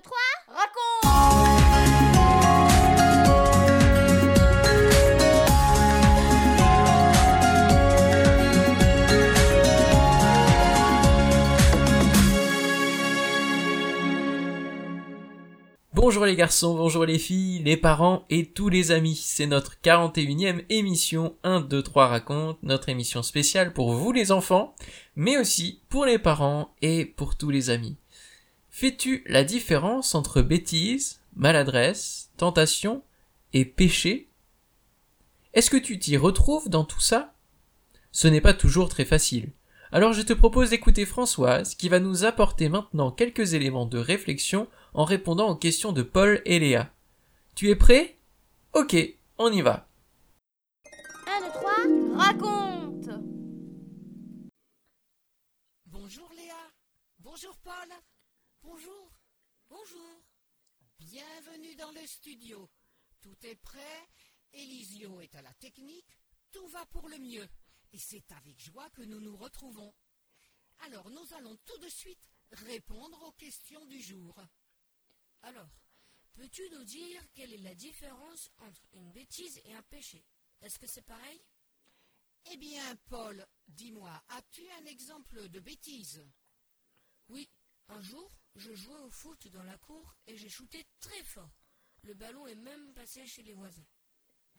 2, 3, raconte Bonjour les garçons, bonjour les filles, les parents et tous les amis. C'est notre 41e émission 1, 2, 3 raconte, notre émission spéciale pour vous les enfants, mais aussi pour les parents et pour tous les amis. Fais-tu la différence entre bêtise, maladresse, tentation et péché? Est-ce que tu t'y retrouves dans tout ça? Ce n'est pas toujours très facile. Alors je te propose d'écouter Françoise qui va nous apporter maintenant quelques éléments de réflexion en répondant aux questions de Paul et Léa. Tu es prêt? Ok, on y va. 1, 2, 3, raconte Bonjour Léa. Bonjour Paul. Bonjour. Bonjour. Bienvenue dans le studio. Tout est prêt. Elisio est à la technique. Tout va pour le mieux. Et c'est avec joie que nous nous retrouvons. Alors nous allons tout de suite répondre aux questions du jour. Alors, peux-tu nous dire quelle est la différence entre une bêtise et un péché? Est-ce que c'est pareil? Eh bien, Paul, dis-moi, as-tu un exemple de bêtise? Oui, un jour, je jouais au foot dans la cour et j'ai shooté très fort. Le ballon est même passé chez les voisins.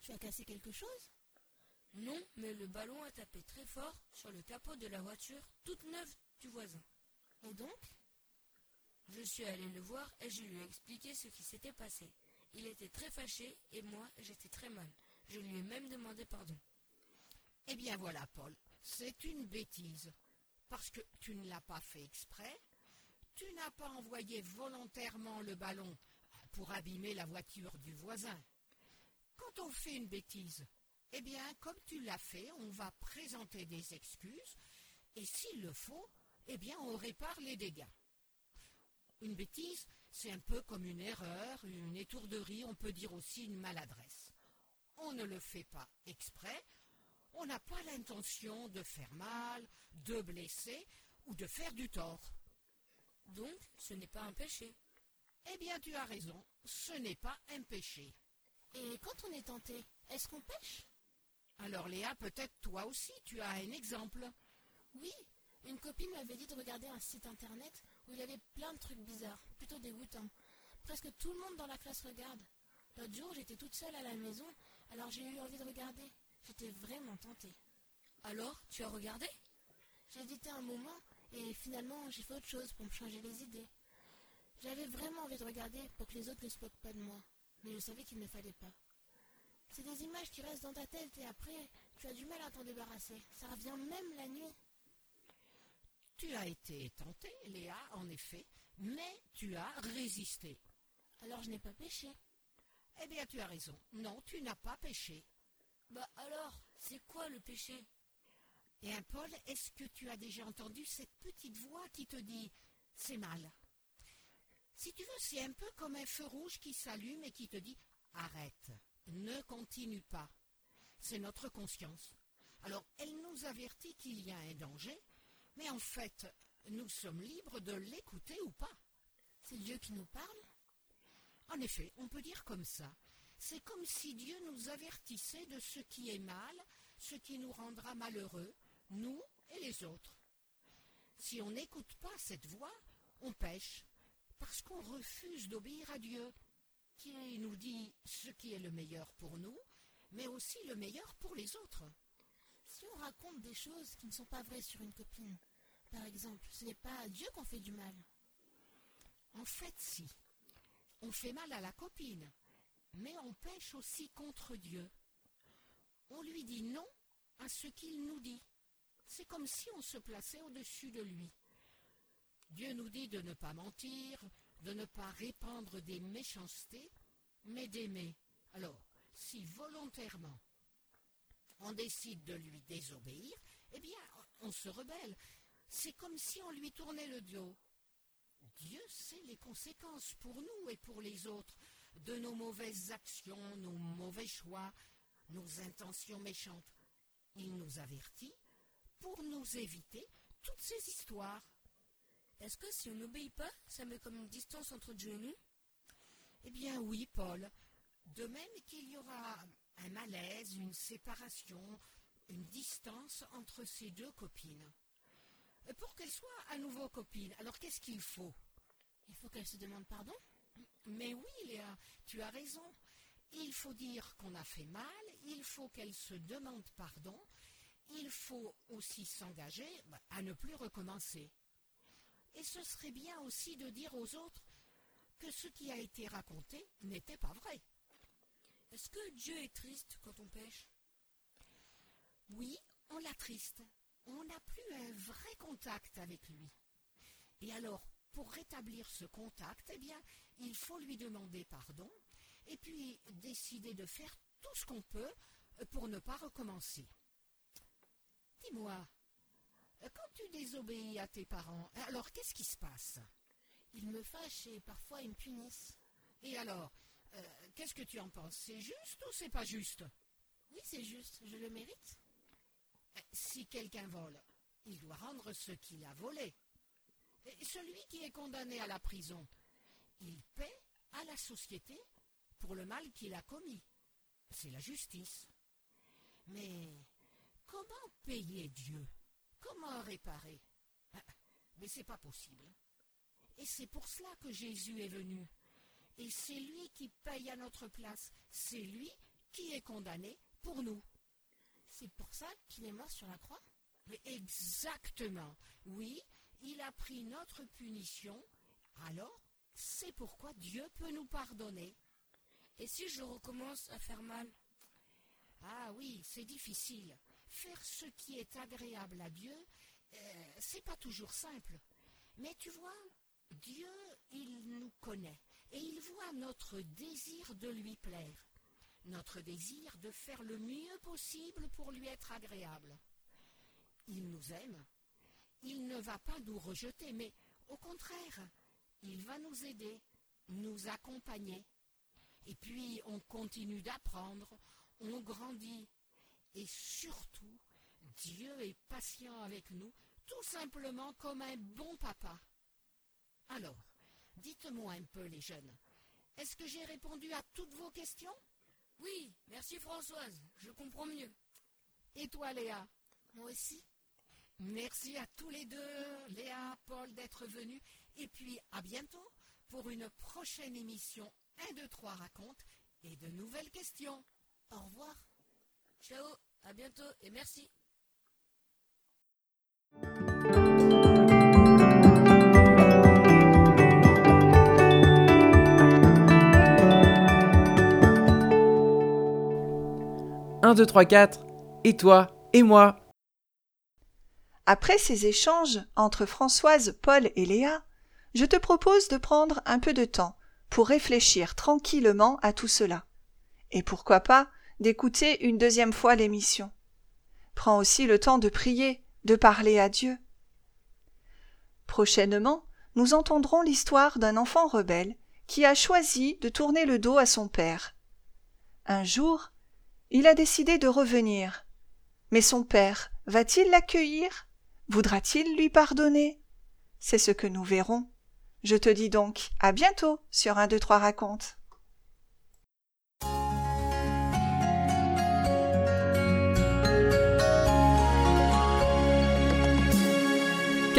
Tu as cassé quelque chose? Non, mais le ballon a tapé très fort sur le capot de la voiture toute neuve du voisin. Et donc? Je suis allé le voir et je lui ai expliqué ce qui s'était passé. Il était très fâché et moi, j'étais très mal. Je lui ai même demandé pardon. Eh bien voilà, Paul, c'est une bêtise. Parce que tu ne l'as pas fait exprès, tu n'as pas envoyé volontairement le ballon pour abîmer la voiture du voisin. Quand on fait une bêtise, eh bien, comme tu l'as fait, on va présenter des excuses, et s'il le faut, eh bien, on répare les dégâts. Une bêtise, c'est un peu comme une erreur, une étourderie, on peut dire aussi une maladresse. On ne le fait pas exprès, on n'a pas l'intention de faire mal, de blesser ou de faire du tort. Donc, ce n'est pas un péché. Eh bien, tu as raison, ce n'est pas un péché. Et quand on est tenté, est-ce qu'on pêche? Alors Léa, peut-être toi aussi, tu as un exemple. Oui, une copine m'avait dit de regarder un site internet où il y avait plein de trucs bizarres, plutôt dégoûtants. Presque tout le monde dans la classe regarde. L'autre jour, j'étais toute seule à la maison, alors j'ai eu envie de regarder. J'étais vraiment tentée. Alors, tu as regardé? J'ai hésité un moment et finalement j'ai fait autre chose pour me changer les idées. J'avais vraiment envie de regarder pour que les autres ne se moquent pas de moi, mais je savais qu'il ne fallait pas. C'est des images qui restent dans ta tête et après, tu as du mal à t'en débarrasser. Ça revient même la nuit. Tu as été tentée, Léa, en effet, mais tu as résisté. Alors je n'ai pas péché. Eh bien, tu as raison. Non, tu n'as pas péché. Bah alors, c'est quoi le péché? Et un Paul, est-ce que tu as déjà entendu cette petite voix qui te dit c'est mal? Si tu veux, c'est un peu comme un feu rouge qui s'allume et qui te dit arrête, ne continue pas. C'est notre conscience. Alors, elle nous avertit qu'il y a un danger, mais en fait, nous sommes libres de l'écouter ou pas. C'est Dieu qui nous parle En effet, on peut dire comme ça. C'est comme si Dieu nous avertissait de ce qui est mal, ce qui nous rendra malheureux, nous et les autres. Si on n'écoute pas cette voix, on pêche, parce qu'on refuse d'obéir à Dieu, qui nous dit ce qui est le meilleur pour nous, mais aussi le meilleur pour les autres. Si on raconte des choses qui ne sont pas vraies sur une copine, par exemple, ce n'est pas à Dieu qu'on fait du mal. En fait, si. On fait mal à la copine, mais on pêche aussi contre Dieu. On lui dit non à ce qu'il nous dit. C'est comme si on se plaçait au-dessus de lui. Dieu nous dit de ne pas mentir, de ne pas répandre des méchancetés, mais d'aimer. Alors, si volontairement on décide de lui désobéir, eh bien, on se rebelle. C'est comme si on lui tournait le dos. Dieu sait les conséquences pour nous et pour les autres de nos mauvaises actions, nos mauvais choix, nos intentions méchantes. Il nous avertit pour nous éviter toutes ces histoires. Est-ce que si on n'obéit pas, ça met comme une distance entre Dieu et nous? Eh bien oui, Paul. De même qu'il y aura un malaise, une séparation, une distance entre ces deux copines. Pour qu'elles soient à nouveau copines, alors qu'est-ce qu'il faut? Il faut qu'elle se demande pardon? Mais oui, Léa, tu as raison. Il faut dire qu'on a fait mal, il faut qu'elle se demande pardon, il faut aussi s'engager bah, à ne plus recommencer. Et ce serait bien aussi de dire aux autres que ce qui a été raconté n'était pas vrai. Est-ce que Dieu est triste quand on pêche? Oui, on l'attriste. On n'a plus un vrai contact avec lui. Et alors, pour rétablir ce contact, eh il faut lui demander pardon et puis décider de faire tout ce qu'on peut pour ne pas recommencer. Dis-moi, quand tu désobéis à tes parents, alors qu'est-ce qui se passe? Ils me fâchent et parfois ils me punissent. Et alors, euh, qu'est-ce que tu en penses? C'est juste ou c'est pas juste? Oui, c'est juste, je le mérite. Si quelqu'un vole, il doit rendre ce qu'il a volé. Celui qui est condamné à la prison, il paie à la société pour le mal qu'il a commis. C'est la justice. Mais comment payer Dieu? Comment réparer? Mais c'est pas possible. Et c'est pour cela que Jésus est venu. Et c'est lui qui paye à notre place. C'est lui qui est condamné pour nous. C'est pour ça qu'il est mort sur la croix? Exactement. Oui, il a pris notre punition. Alors, c'est pourquoi Dieu peut nous pardonner. Et si je recommence à faire mal? Ah oui, c'est difficile. Faire ce qui est agréable à Dieu, euh, c'est pas toujours simple. Mais tu vois, Dieu, il nous connaît et il voit notre désir de lui plaire, notre désir de faire le mieux possible pour lui être agréable. Il nous aime. Il ne va pas nous rejeter, mais au contraire, il va nous aider, nous accompagner. Et puis on continue d'apprendre, on grandit. Et surtout, Dieu est patient avec nous, tout simplement comme un bon papa. Alors, dites-moi un peu les jeunes, est-ce que j'ai répondu à toutes vos questions? Oui, merci Françoise, je comprends mieux. Et toi Léa? Moi aussi. Merci à tous les deux, Léa, Paul, d'être venus. Et puis à bientôt pour une prochaine émission 1, 2, 3 raconte et de nouvelles questions. Au revoir. À bientôt et merci. Un, deux, trois, quatre. Et toi Et moi Après ces échanges entre Françoise, Paul et Léa, je te propose de prendre un peu de temps pour réfléchir tranquillement à tout cela. Et pourquoi pas d'écouter une deuxième fois l'émission. Prends aussi le temps de prier, de parler à Dieu. Prochainement, nous entendrons l'histoire d'un enfant rebelle qui a choisi de tourner le dos à son père. Un jour, il a décidé de revenir. Mais son père va-t-il l'accueillir? Voudra-t-il lui pardonner? C'est ce que nous verrons. Je te dis donc à bientôt sur un, deux, trois raconte.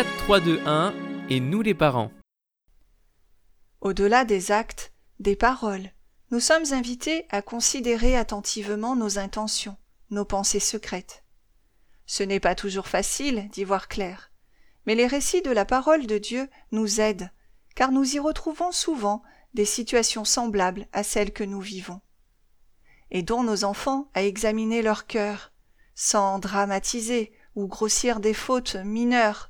4, 3, 2, 1 et nous les parents. Au-delà des actes, des paroles, nous sommes invités à considérer attentivement nos intentions, nos pensées secrètes. Ce n'est pas toujours facile d'y voir clair, mais les récits de la parole de Dieu nous aident, car nous y retrouvons souvent des situations semblables à celles que nous vivons. Aidons nos enfants à examiner leur cœur, sans dramatiser ou grossir des fautes mineures